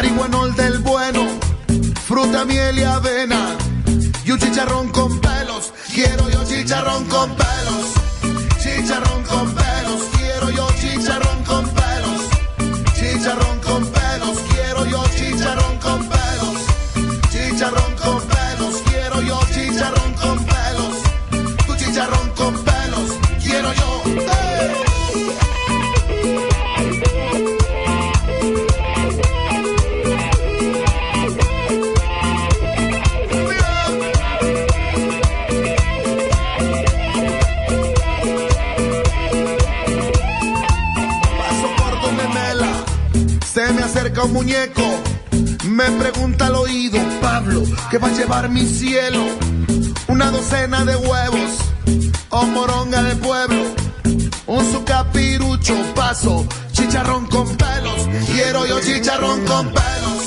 marihuanol del bueno, fruta, miel y avena, muñeco, me pregunta al oído, Pablo, ¿qué va a llevar mi cielo? Una docena de huevos, o moronga de pueblo, un sucapirucho, paso, chicharrón con pelos, quiero yo chicharrón con pelos,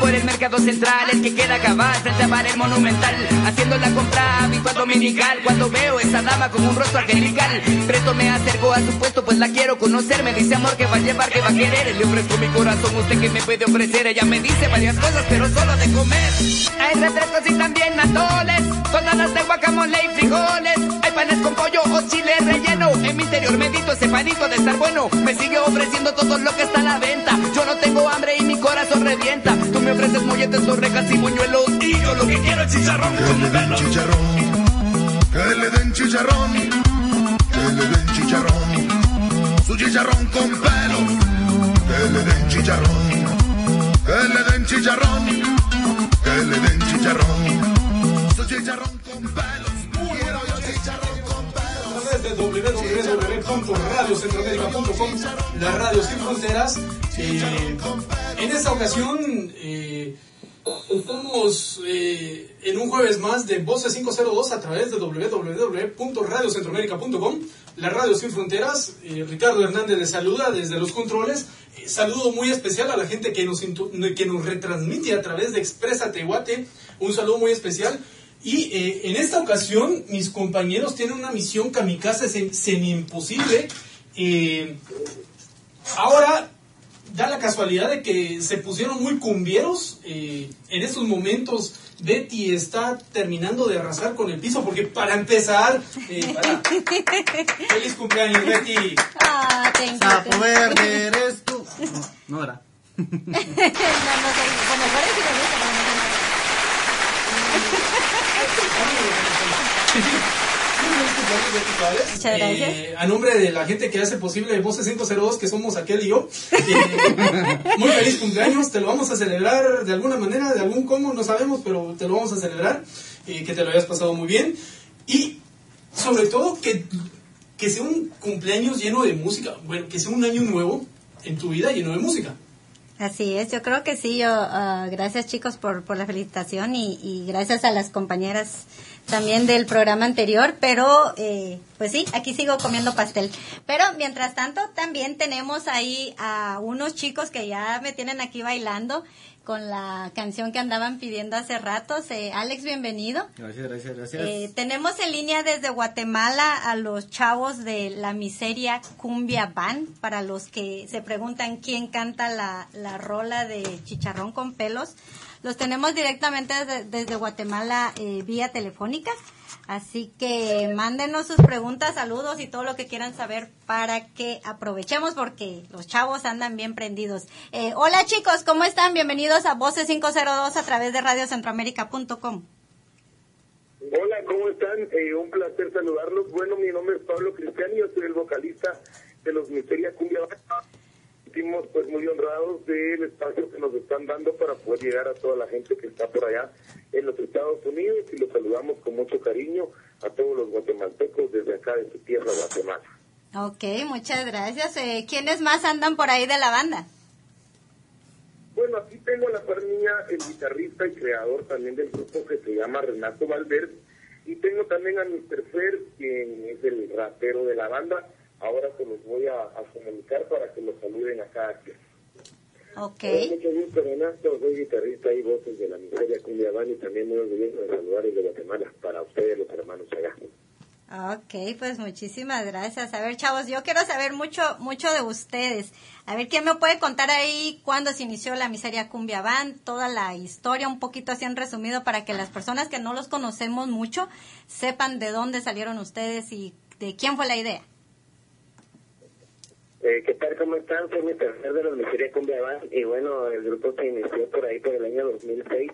por el mercado central, el que queda acá frente a el monumental, haciendo la compra habitual dominical. Cuando veo esa dama con un rostro angelical, presto me acerco a su puesto, pues la quiero conocer. Me dice amor que va a llevar, que va a querer. Le ofrezco mi corazón, usted que me puede ofrecer. Ella me dice varias cosas, pero solo de comer. Hay refrescos y también atoles, tonadas de guacamole y frijoles. Hay panes con pollo o chile relleno. En mi interior medito ese panito de estar bueno. Me sigue ofreciendo todo lo que está a la venta. Yo no tengo hambre y mi corazón revienta. Me ofreces molletes, torrejas y buñuelos. Y yo lo que quiero es chicharrón. Que con le den chicharrón, que le den chicharrón, que le den chicharrón, su chicharrón con pelo, que le den chicharrón, que le den chicharrón, que le den chicharrón, su chicharrón con pelos, quiero yo chicharrón con pelos. través de www.radiocentroamérica.com, la radio sin fronteras. Eh, en esta ocasión estamos eh, en un jueves más de Voces 502 a través de www.radiocentroamérica.com, la radio sin fronteras. Eh, Ricardo Hernández les saluda desde los controles. Eh, saludo muy especial a la gente que nos, que nos retransmite a través de Expresa Tehuate. Un saludo muy especial. Y en esta ocasión, mis compañeros tienen una misión kamikaze sem- semi-imposible. Ahora, da la casualidad de que se pusieron muy cumbieros. eh, en estos momentos, Betty está terminando de arrasar con el piso, porque para empezar, eh, para- feliz cumpleaños, Betty. Ah, Sapo verde eres tú. No, no era. no, no bueno, Muchas gracias. Eh, a nombre de la gente que hace posible Voces 502, que somos aquel y yo, eh, muy feliz cumpleaños, te lo vamos a celebrar de alguna manera, de algún cómo, no sabemos, pero te lo vamos a celebrar, eh, que te lo hayas pasado muy bien y sobre todo que, que sea un cumpleaños lleno de música, bueno, que sea un año nuevo en tu vida lleno de música. Así es, yo creo que sí. Yo, ah, gracias chicos por, por la felicitación y, y gracias a las compañeras también del programa anterior. Pero, eh, pues sí, aquí sigo comiendo pastel. Pero mientras tanto, también tenemos ahí a unos chicos que ya me tienen aquí bailando con la canción que andaban pidiendo hace ratos. Eh, Alex, bienvenido. Gracias, gracias, gracias. Eh, tenemos en línea desde Guatemala a los chavos de la miseria Cumbia Band, para los que se preguntan quién canta la, la rola de Chicharrón con pelos. Los tenemos directamente desde, Guatemala eh, vía telefónica. Así que mándenos sus preguntas, saludos y todo lo que quieran saber para que aprovechemos porque los chavos andan bien prendidos. Eh, hola chicos, ¿cómo están? Bienvenidos a Voces 502 a través de radiocentroamérica.com. Hola, ¿cómo están? Eh, un placer saludarlos. Bueno, mi nombre es Pablo Cristiani, yo soy el vocalista de los Miseria Cumbia Band. Sentimos pues muy honrados del espacio que nos están dando para poder llegar a toda la gente que está por allá en los Estados Unidos y los saludamos con mucho cariño a todos los guatemaltecos desde acá de su tierra, Guatemala. Ok, muchas gracias. Eh, ¿Quiénes más andan por ahí de la banda? Bueno, aquí tengo a la par mía el guitarrista y creador también del grupo que se llama Renato Valverde. Y tengo también a Mr. Fer, quien es el rapero de la banda. Ahora se los voy a, a comunicar para que los saluden a cada quien. Ok. Hola, mucho gusto, Renato. Soy guitarrista y voces de la miseria Cumbia Band y también muy orgulloso de saludar de Guatemala para ustedes, los hermanos allá. Ok, pues muchísimas gracias. A ver, chavos, yo quiero saber mucho, mucho de ustedes. A ver, ¿quién me puede contar ahí cuándo se inició la Miseria Cumbia Band? Toda la historia, un poquito así en resumido, para que las personas que no los conocemos mucho sepan de dónde salieron ustedes y de quién fue la idea. Eh, ¿Qué tal? ¿Cómo están? Soy mi tercer de los Miseria Cumbia Band y bueno, el grupo se inició por ahí por el año 2006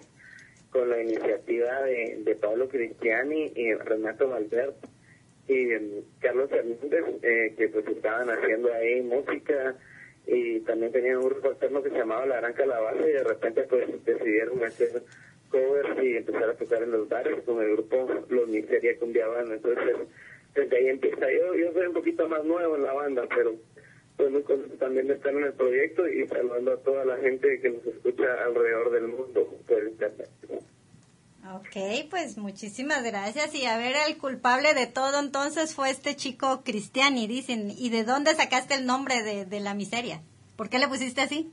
con la iniciativa de, de Pablo Cristiani y Renato Valverde y em, Carlos Hernández, eh, que pues estaban haciendo ahí música y también tenían un grupo alterno que se llamaba La Gran Calabaza y de repente pues decidieron hacer covers y empezar a tocar en los bares con el grupo Los Miseria Cumbia Band. Entonces, desde ahí empieza. Yo, yo soy un poquito más nuevo en la banda, pero pues muy contento también de estar en el proyecto y saludando a toda la gente que nos escucha alrededor del mundo por internet. Ok, pues muchísimas gracias. Y a ver, el culpable de todo entonces fue este chico Cristiani, dicen. ¿Y de dónde sacaste el nombre de, de la miseria? ¿Por qué le pusiste así?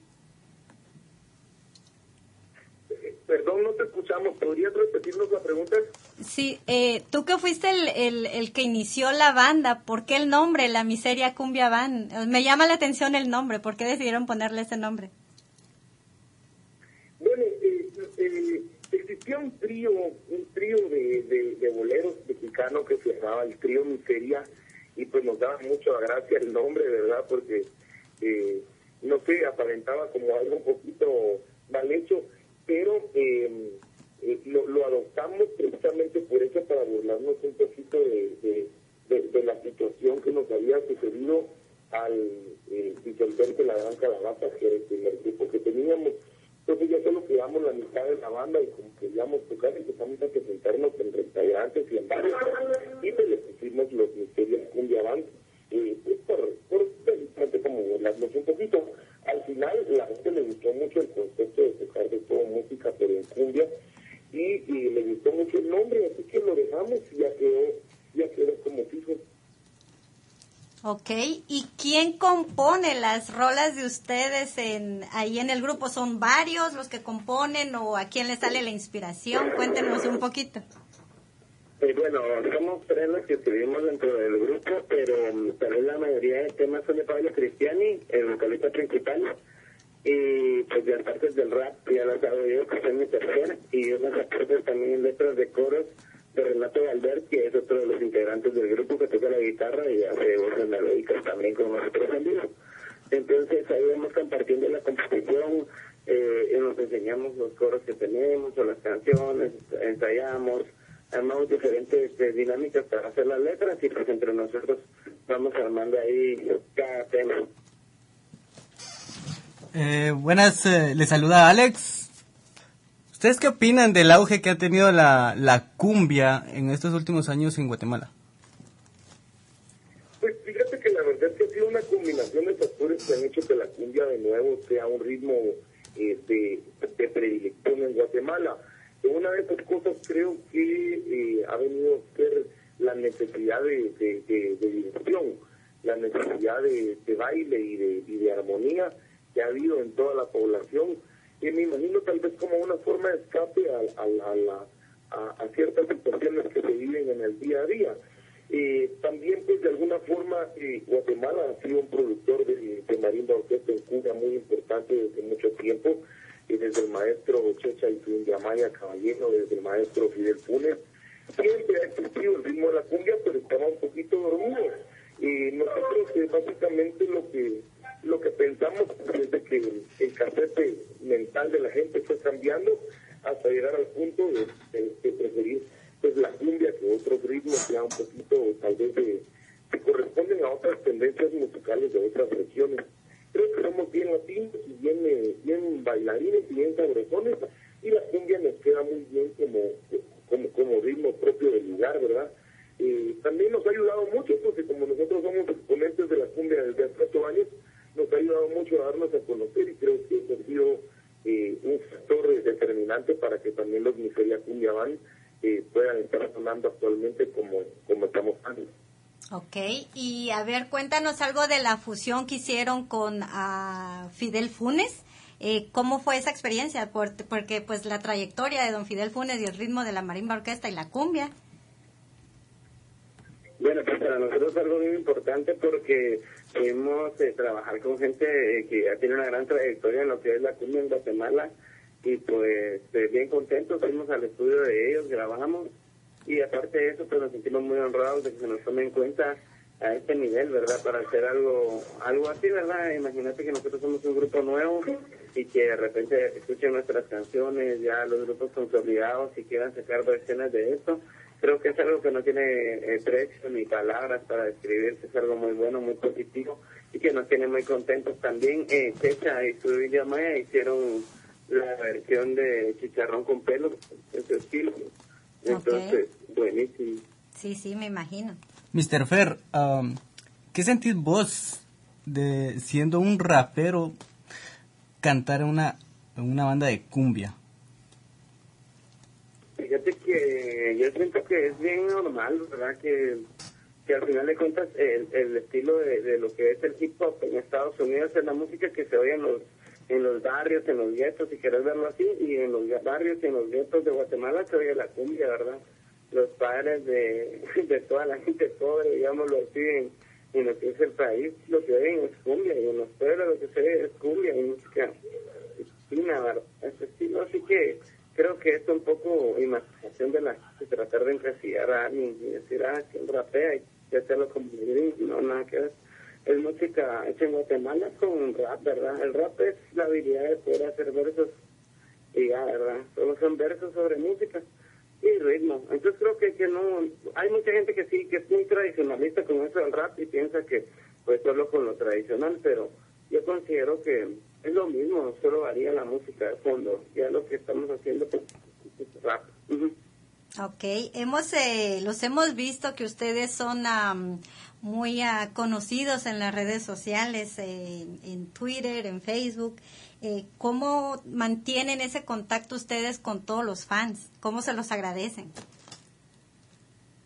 Perdón, no te escuchamos. ¿Podrías repetirnos la pregunta? Sí, eh, tú que fuiste el, el, el que inició la banda, ¿por qué el nombre, la miseria cumbia band? Me llama la atención el nombre, ¿por qué decidieron ponerle ese nombre? Bueno, eh, eh, existía un trío, un trío de, de, de boleros mexicanos que se llamaba el trío Miseria y pues nos daba mucho a gracia el nombre, ¿verdad? Porque, eh, no sé, aparentaba como algo un poquito mal hecho, pero eh, eh, lo, adoptamos precisamente por eso, para burlarnos un poquito de, de, la situación que nos había sucedido al eh, disolverse la gran calabaza, que era el primer grupo que teníamos. Entonces ya solo quedamos la mitad de la banda y como queríamos tocar, empezamos a presentarnos en restaurantes y en bares. Y le pusimos los misterios cumbia band, eh, pues por, por precisamente como burlarnos un poquito. Al final la gente le gustó mucho el concepto de tocar de todo música, pero en cumbia, y, y le gustó mucho el nombre, así que lo dejamos y ya quedó, ya quedó como fijo. Ok, ¿y quién compone las rolas de ustedes en, ahí en el grupo? ¿Son varios los que componen o a quién le sale la inspiración? Cuéntenos un poquito. Eh, bueno, somos tres los que estuvimos dentro del grupo, pero mm, tal vez la mayoría de temas son de Pablo Cristiani, el vocalista principal, y pues las partes del rap ya las hago yo, que soy mi tercera, y unas partes también letras de coros de Renato Valverde, que es otro de los integrantes del grupo que toca la guitarra y hace voces melódicas también con nosotros en vivo. Entonces ahí vamos compartiendo la composición, eh, nos enseñamos los coros que tenemos o las canciones, ensayamos, armamos diferentes eh, dinámicas para hacer las letras y pues entre nosotros vamos armando ahí cada tema. Eh, buenas, eh, les saluda Alex. ¿Ustedes qué opinan del auge que ha tenido la, la cumbia en estos últimos años en Guatemala? Pues fíjate que la verdad es que ha sido una combinación de factores que han hecho que la cumbia de nuevo sea un ritmo de, de predilección en Guatemala. Una de esas cosas creo que eh, ha venido a ser la necesidad de, de, de- diversión, la necesidad de, baile y de, y de armonía que ha habido en toda la población. Y me imagino tal vez como una forma de escape a, a, a la- ciertas situaciones que se viven en el día a día. Eh, también, pues, de alguna forma, eh, Guatemala ha sido un productor de, de marimba orquesta en Cuba muy importante desde mucho tiempo, y desde el maestro Checha y Yamaya Caballero, desde el maestro Fidel Funes. Siempre ha existido el ritmo de la cumbia, pero estaba un poquito dormido. Y nosotros, eh, básicamente, lo que lo que pensamos desde que el cassette mental de la gente fue cambiando hasta llegar al punto de preferir pues la cumbia que otros ritmos ya un poquito tal vez de, que corresponden a otras tendencias musicales de otras regiones. Creo que somos bien latinos y bien, eh, bien bailarines y bien sabrosones y la cumbia nos queda muy bien como, como, ritmo propio del lugar, ¿verdad? Eh, también nos ha ayudado mucho porque como nosotros somos exponentes de la cumbia desde hace ocho años, nos ha ayudado mucho a darnos a conocer y creo que eso ha sido eh, adelante para que también los Miseria Cumbia Van eh, puedan estar sonando actualmente como, como estamos antes. Ok, y a ver, cuéntanos algo de la fusión que hicieron con ah, Fidel Funes. Eh, ¿Cómo fue esa experiencia? porque pues la trayectoria de don Fidel Funes y el ritmo de la marimba orquesta y la cumbia. Bueno, pues para nosotros es algo muy importante porque pudimos eh, trabajar con gente eh, que ya tiene una gran trayectoria en lo que es la cumbia en Guatemala y pues bien contentos, fuimos al estudio de ellos, grabamos y aparte de eso, pues nos sentimos muy honrados de que se nos tome en cuenta a este nivel, ¿verdad? Para hacer algo algo así, ¿verdad? Imagínate que nosotros somos un grupo nuevo y que de repente escuchen nuestras canciones, ya los grupos consolidados y quieran sacar versiones de esto. Creo que es algo que no tiene eh, precio ni palabras para describirse, es algo muy bueno, muy positivo y que nos tiene muy contentos también. Eh, Checha y su Maya hicieron la versión de Chicharrón con pelo en su estilo entonces, buenísimo. Sí, sí, me imagino. Mr. Fer, um, ¿qué sentís vos de siendo un rapero cantar en una, una banda de cumbia? Fíjate que yo siento que es bien normal, ¿verdad? Que, que al final de cuentas el, el estilo de, de, lo que es el hip hop en Estados Unidos es la música que se oye en los en los barrios, en los guetos, si quieres verlo así, y en los barrios y en los guetos de Guatemala se oye la cumbia, ¿verdad? Los padres de, de toda la gente pobre, digámoslo así, en, en lo que es el país, lo que oyen es cumbia, y en los pueblos lo que se oye es cumbia y música fina, ¿verdad? Estilo, así que creo que es un poco imaginación de la de tratar de encasillar a alguien y decir, ah, que rapea y hacerlo como no, nada que ver es música hecha en Guatemala con rap, ¿verdad? El rap es la habilidad de poder hacer versos y ya, ¿verdad? Solo son versos sobre música y ritmo. Entonces creo que, que no, hay mucha gente que sí, que es muy tradicionalista con eso del rap y piensa que pues solo con lo tradicional, pero yo considero que es lo mismo, solo varía la música de fondo, ya lo que estamos haciendo pues, es rap. Ok, hemos, eh, los hemos visto que ustedes son muy uh, conocidos en las redes sociales, eh, en Twitter, en Facebook. Eh, ¿Cómo mantienen ese contacto ustedes con todos los fans? ¿Cómo se los agradecen?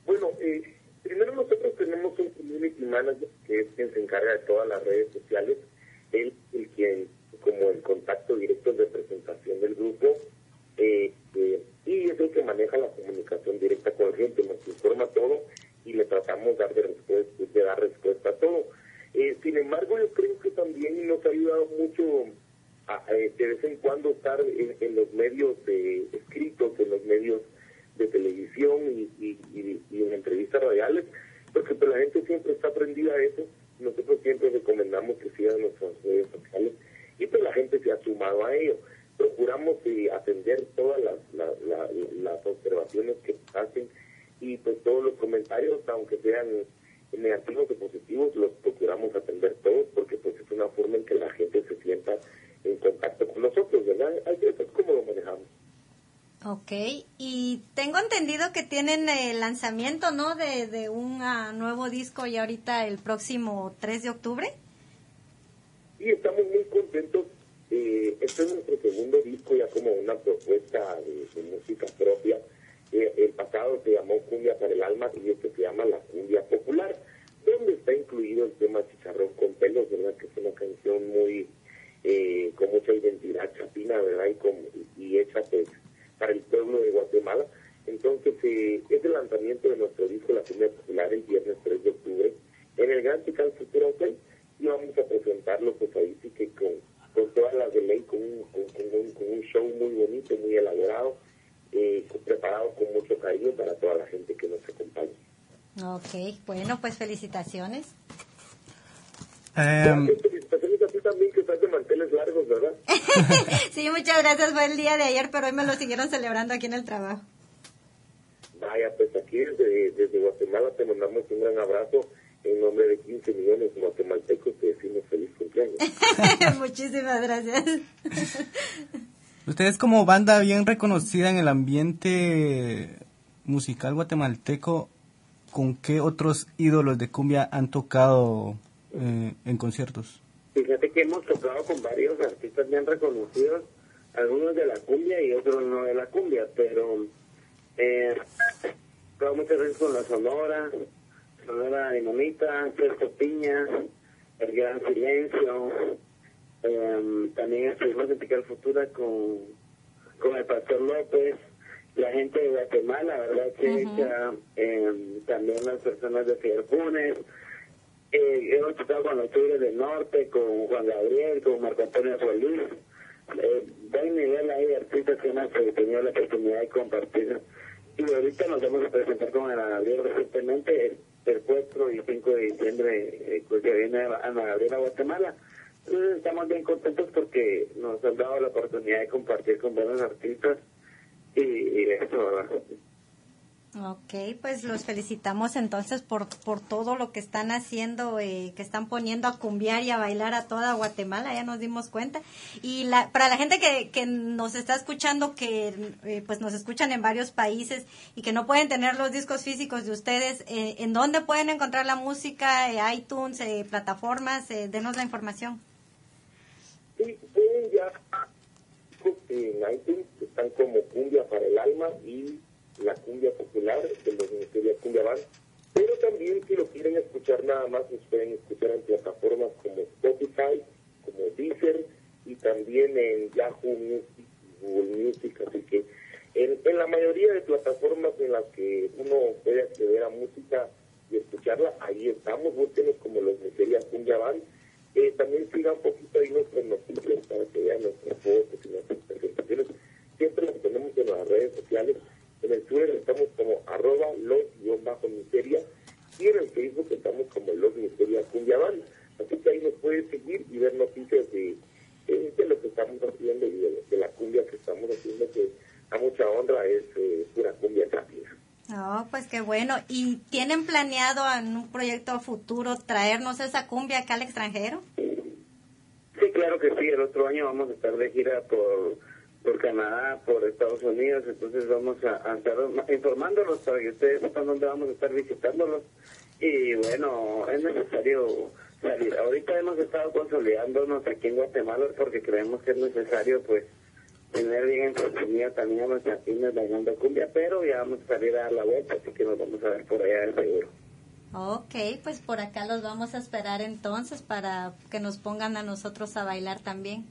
Bueno, eh, primero nosotros tenemos un community manager que es quien se encarga de todas las redes sociales. Él, el quien, como el contacto directo de presentación del grupo, eh, y es el que maneja la comunicación directa con la gente, nos informa todo y le tratamos de dar, respuesta, de dar respuesta a todo. Eh, sin embargo, yo creo que también nos ha ayudado mucho a, de vez en cuando estar en, los medios de, escritos, en los medios de televisión y, en entrevistas radiales, porque pues, la gente siempre está aprendida a eso. Nosotros siempre recomendamos que sigan nuestras redes sociales y pues la gente se ha sumado a ello procuramos eh, atender todas las, las observaciones que hacen y pues todos los comentarios, aunque sean negativos o positivos, los procuramos atender todos porque pues es una forma en que la gente se sienta en contacto con nosotros, ¿verdad? Eso es como lo manejamos. Ok, y tengo entendido que tienen el lanzamiento, ¿no? De, de un ah, nuevo disco y ahorita el próximo 3 de octubre. Sí, estamos muy contentos eh, este es nuestro segundo disco ya como una propuesta de, música propia. Eh, el pasado se llamó Cumbia para el Alma y este se llama La Cumbia Popular, donde está incluido el tema Chicharrón con pelos, ¿verdad? Que es una canción muy, eh, con mucha identidad chapina, ¿verdad? Y, y hecha pues para el pueblo de Guatemala. Entonces, eh, es el lanzamiento de nuestro disco La Cumbia Popular el viernes 3 de octubre en el Gran Chical Futura Hotel y vamos a presentarlo pues ahí sí que con con todas las de ley, con un, con, un, show muy bonito, muy elaborado, eh, preparado con mucho cariño para toda la gente que nos acompaña. Ok, bueno, pues felicitaciones. Um... Felicitaciones a ti también, que estás de manteles largos, ¿verdad? sí, muchas gracias. Fue el día de ayer, pero hoy me lo siguieron celebrando aquí en el trabajo. Desde, desde Guatemala te mandamos un gran abrazo en nombre de 15 millones de guatemaltecos te decimos feliz cumpleaños. Muchísimas gracias. Ustedes como banda bien reconocida en el ambiente musical guatemalteco, ¿con qué otros ídolos de cumbia han tocado eh, en conciertos? Fíjate que hemos tocado con varios artistas bien reconocidos, algunos de la cumbia y otros no de la cumbia, pero eh, muchas veces con la Sonora, Sonora Dinamita, Puerto Piña, El Gran Silencio, eh, también estuvimos en Pical Futura con, con el Pastor López, la gente de Guatemala, ¿verdad? Checha, eh, también las personas de Fidel Funes, eh, hemos estado con los Tigres del Norte, con Juan Gabriel, con Marco Antonio Solís, eh, buen nivel ahí de artistas que hemos tenido la oportunidad de compartir. Y ahorita nos vamos a presentar con Ana Gabriel recientemente, el, 4 y 5 de diciembre, eh, pues que viene Ana Gabriel a Guatemala. Entonces estamos bien contentos porque nos han dado la oportunidad de compartir con buenos artistas y, y eso, ¿verdad? Ok, pues los felicitamos entonces por, por todo lo que están haciendo, eh, que están poniendo a cumbiar y a bailar a toda Guatemala, ya nos dimos cuenta. Y la, para la gente que, que nos está escuchando, que eh, pues nos escuchan en varios países y que no pueden tener los discos físicos de ustedes, eh, ¿en dónde pueden encontrar la música? iTunes, plataformas, denos la información. Sí, ya en iTunes están como Cumbia para el Alma y la cumbia popular de los Ministerios Cumbia Band, pero también si lo quieren escuchar nada más, nos pueden escuchar en plataformas como Spotify, como Deezer y también en Yahoo Music, Google Music, así que en, la mayoría de plataformas en las que uno puede acceder a música y escucharla, ahí estamos, búsquenos como los Misterias Cumbia Band. Eh, también siga un poquito ahí nuestras noticias para que vean nuestras fotos y nuestras presentaciones. Siempre las ponemos en las redes sociales en el Twitter estamos como arroba los-miseria y en el Facebook estamos como los miseria cumbia Así que ahí nos pueden seguir y ver noticias de, de, lo que estamos haciendo y de, la cumbia que estamos haciendo, que a mucha honra es eh, pura cumbia rápida. Oh, pues qué bueno. ¿Y tienen planeado en un proyecto futuro traernos esa cumbia acá al extranjero? Sí, claro que sí. El otro año vamos a estar de gira por por Canadá, por Estados Unidos, entonces vamos a, estar informándolos para que ustedes sepan dónde vamos a estar visitándolos. Y bueno, es necesario salir. Ahorita hemos estado consolidándonos aquí en Guatemala porque creemos que es necesario pues tener bien en también a los chapines bailando cumbia, pero ya vamos a salir a dar la vuelta, así que nos vamos a ver por allá de seguro. Ok, pues por acá los vamos a esperar entonces para que nos pongan a nosotros a bailar también.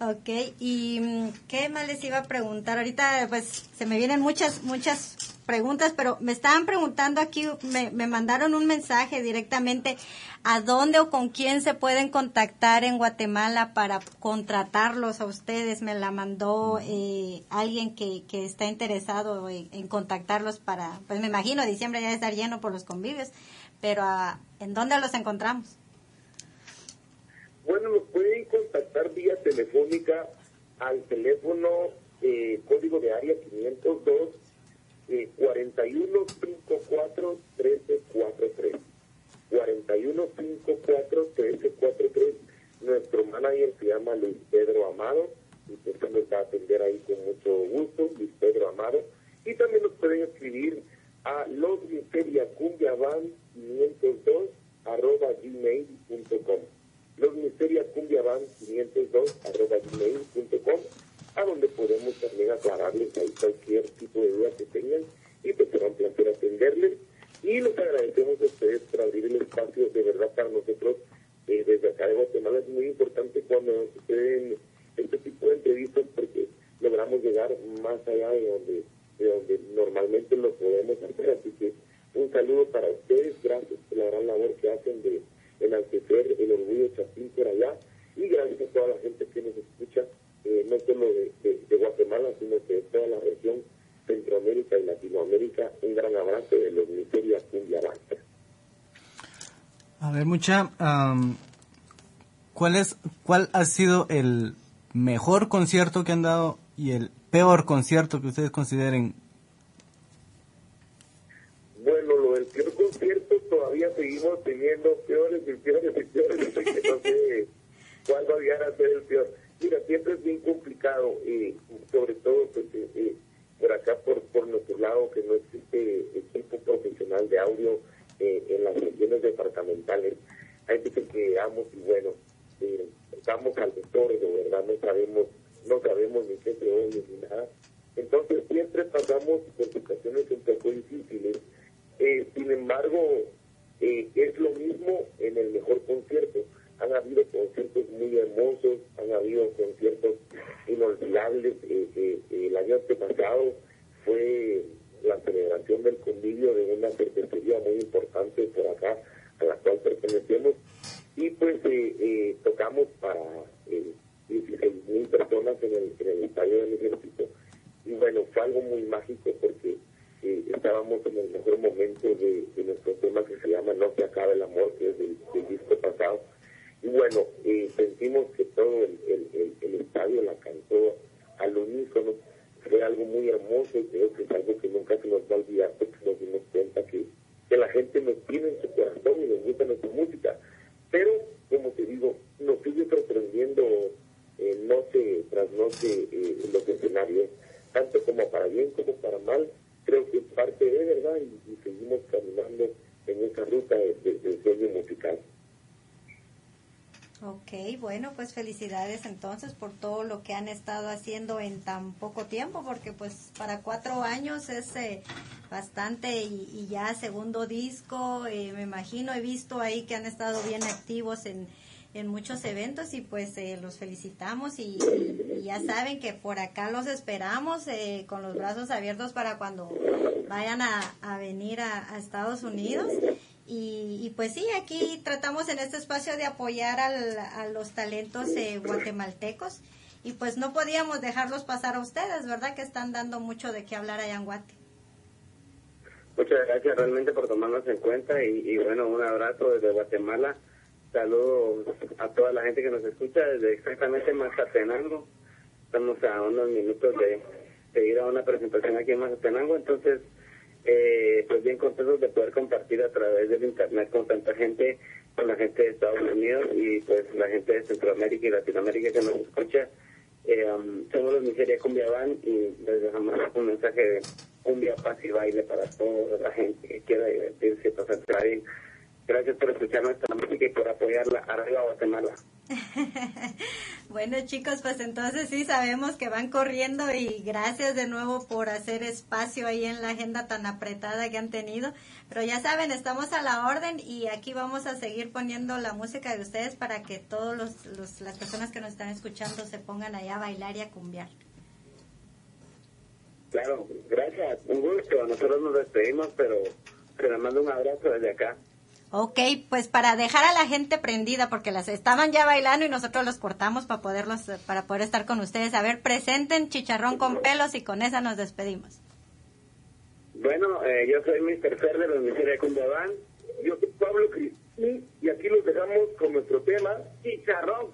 Ok, y mm, qué más les iba a preguntar. Ahorita pues se me vienen muchas, muchas preguntas, pero me estaban preguntando aquí, me, me mandaron un mensaje directamente a dónde o con quién se pueden contactar en Guatemala para contratarlos a ustedes. Me la mandó eh, alguien que, que está interesado en, contactarlos para, pues me imagino, diciembre ya estar lleno por los convivios, pero ah, ¿en dónde los encontramos? Bueno, nos pueden contactar vía telefónica al teléfono eh, código de área 502 eh, 4154 1343. 4154 1343. Nuestro manager se llama Luis Pedro Amado y usted nos va a atender ahí con mucho gusto, Luis Pedro Amado. Y también nos pueden escribir a los 502 arroba gmail.com los Misterias Cumbia Band 502 arroba gmail.com a donde podemos también aclararles ahí cualquier tipo de duda que tengan y pues será un placer atenderles. Y les agradecemos a ustedes por abrir el espacio de verdad para nosotros eh, desde acá de Guatemala. Es muy importante cuando nos suceden este tipo de entrevistas porque logramos llegar más allá de donde de donde normalmente lo podemos hacer. Así que un saludo para ustedes. Gracias por la gran labor que hacen de enaltecer el orgullo chapín por allá y gracias a toda la gente que nos escucha, eh, no solo de, Guatemala, sino de toda la región Centroamérica y Latinoamérica. Un gran abrazo de los misterios Cumbia A ver, mucha, ¿cuál, es, ¿cuál ha sido el mejor concierto que han dado y el peor concierto que ustedes consideren seguimos teniendo peores y peores y peores, sé cuál va a llegar a ser el peor. Mira, siempre es bien complicado, y sobre todo pues, eh, eh, por acá, por, por nuestro lado, que no existe equipo profesional de audio eh, en las regiones departamentales. Hay veces que amo y bueno, eh, estamos al de verdad, no sabemos, no sabemos ni qué se oye ni nada. Entonces siempre pasamos por situaciones un poco difíciles. Eh, sin embargo, eh, es lo mismo en el mejor concierto. Han habido conciertos muy hermosos, han habido conciertos inolvidables. el año pasado fue la celebración del convivio de una cervecería muy importante por acá, a la cual pertenecemos. Y pues eh, eh, tocamos para eh, 16 mil personas en el, en el estadio del ejército. Y bueno, fue algo muy mágico porque eh, estábamos en el mejor momento de, nuestro tema que se llama No se acaba el amor, que es del, disco pasado. Y bueno, sentimos que todo el, el, el estadio la cantó al unísono fue algo muy hermoso y creo que es algo que nunca se nos va a olvidar porque nos dimos cuenta que, que la gente nos tiene en su corazón y nos gusta nuestra música. Pero, como te digo, nos sigue sorprendiendo eh, noche tras noche eh, los escenarios, tanto como para bien como para mal. Creo que es parte de verdad y, seguimos caminando en esa ruta del sueño musical. Ok, bueno, pues felicidades entonces por todo lo que han estado haciendo en tan poco tiempo, porque pues para cuatro años es eh, bastante y, ya segundo disco, eh, me imagino, he visto ahí que han estado bien activos en, en muchos eventos y pues eh, los felicitamos y, ya saben que por acá los esperamos con los brazos abiertos para cuando vayan a, venir a Estados Unidos y, pues sí, aquí tratamos en este espacio de apoyar a los talentos eh, guatemaltecos y pues no podíamos dejarlos pasar a ustedes, ¿verdad? Que están dando mucho de qué hablar allá en Guate. Muchas gracias realmente por tomarnos en cuenta y, bueno, un abrazo desde Guatemala. Saludos a toda la gente que nos escucha desde exactamente Mazatenango. Estamos a unos minutos de, de ir a una presentación aquí en Mazatenango, entonces eh, pues bien contentos de poder compartir a través del internet con tanta gente, con la gente de Estados Unidos y pues la gente de Centroamérica y Latinoamérica que nos escucha. Eh, um, somos los Miseria Cumbia Van y les dejamos un mensaje de cumbia, paz y baile para toda la gente que quiera divertirse, pasar bien. Gracias por escuchar nuestra música y por apoyarla. Arriba Guatemala. bueno chicos, pues entonces sí sabemos que van corriendo y gracias de nuevo por hacer espacio ahí en la agenda tan apretada que han tenido. Pero ya saben, estamos a la orden y aquí vamos a seguir poniendo la música de ustedes para que todas las personas que nos están escuchando se pongan allá a bailar y a cumbiar. Claro, gracias, un gusto. Nosotros nos despedimos, pero te mando un abrazo desde acá. Ok, pues para dejar a la gente prendida, porque las estaban ya bailando y nosotros los cortamos para poderlos, para poder estar con ustedes. A ver, presenten chicharrón con pelos y con esa nos despedimos. Bueno, eh, yo soy Mr. Fer de los Miseria Cundabán. Yo soy Pablo Cristín y aquí los dejamos con nuestro tema Chicharrón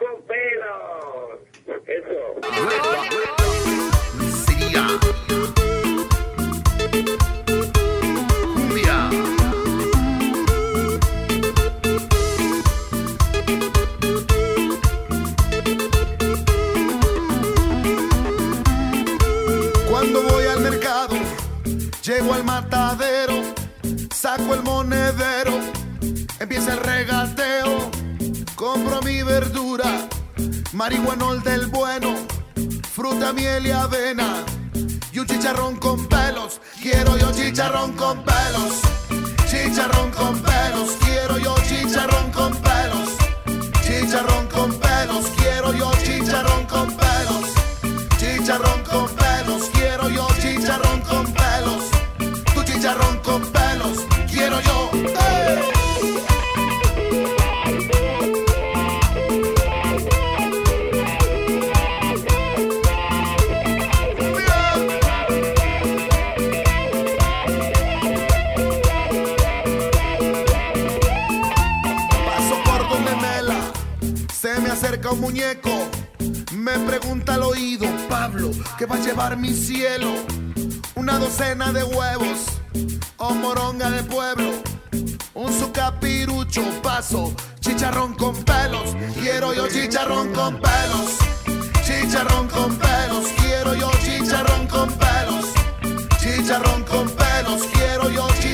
chicharrón con pelos, quiero yo chicharrón con pelos chicharrón con pelos, quiero yo. Acerca un muñeco, me pregunta al oído, Pablo, ¿qué va a llevar mi cielo? Una docena de huevos o moronga de pueblo, un sucapirucho, paso, chicharrón con pelos, quiero yo chicharrón con pelos, chicharrón con pelos, quiero yo chicharrón con pelos, chicharrón con pelos, quiero yo chicharrón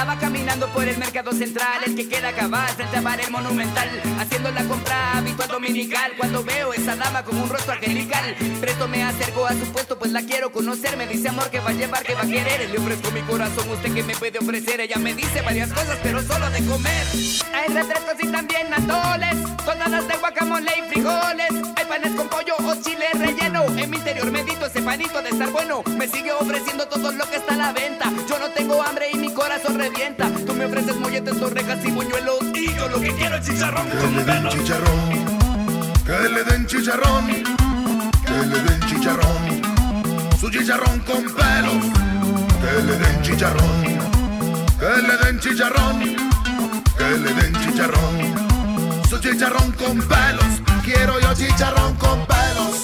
Estaba caminando por el mercado central, el que queda cabal frente a Bar el Monumental, haciendo la compra habitual dominical. Cuando veo esa dama con un rostro angelical, presto me acerco a su puesto, pues la quiero conocer. Me dice amor que va a llevar, que va a querer. Le ofrezco mi corazón, usted que me puede ofrecer. Ella me dice varias cosas, pero solo de comer. Hay refrescos y también atoles, tonadas de guacamole y frijoles. Hay panes con pollo o chile relleno. En mi interior medito ese panito de estar bueno. Me sigue ofreciendo todo lo que está a la venta. Yo no tengo hambre y mi corazón sedienta. Tú me ofreces molletes, torrejas y buñuelos. Y yo lo que quiero es chicharrón que le den chicharrón, que le den chicharrón, que le den chicharrón. Su chicharrón con pelo. Que le den chicharrón, que le den chicharrón, que le den chicharrón. Su chicharrón con pelos. Quiero yo chicharrón con pelos.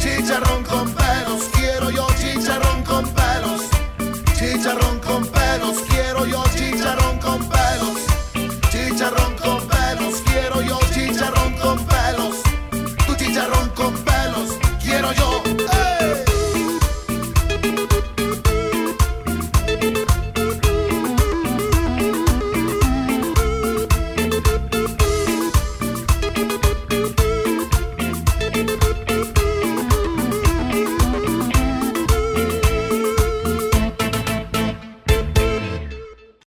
Chicharrón con pelos. Quiero yo chicharrón con pelos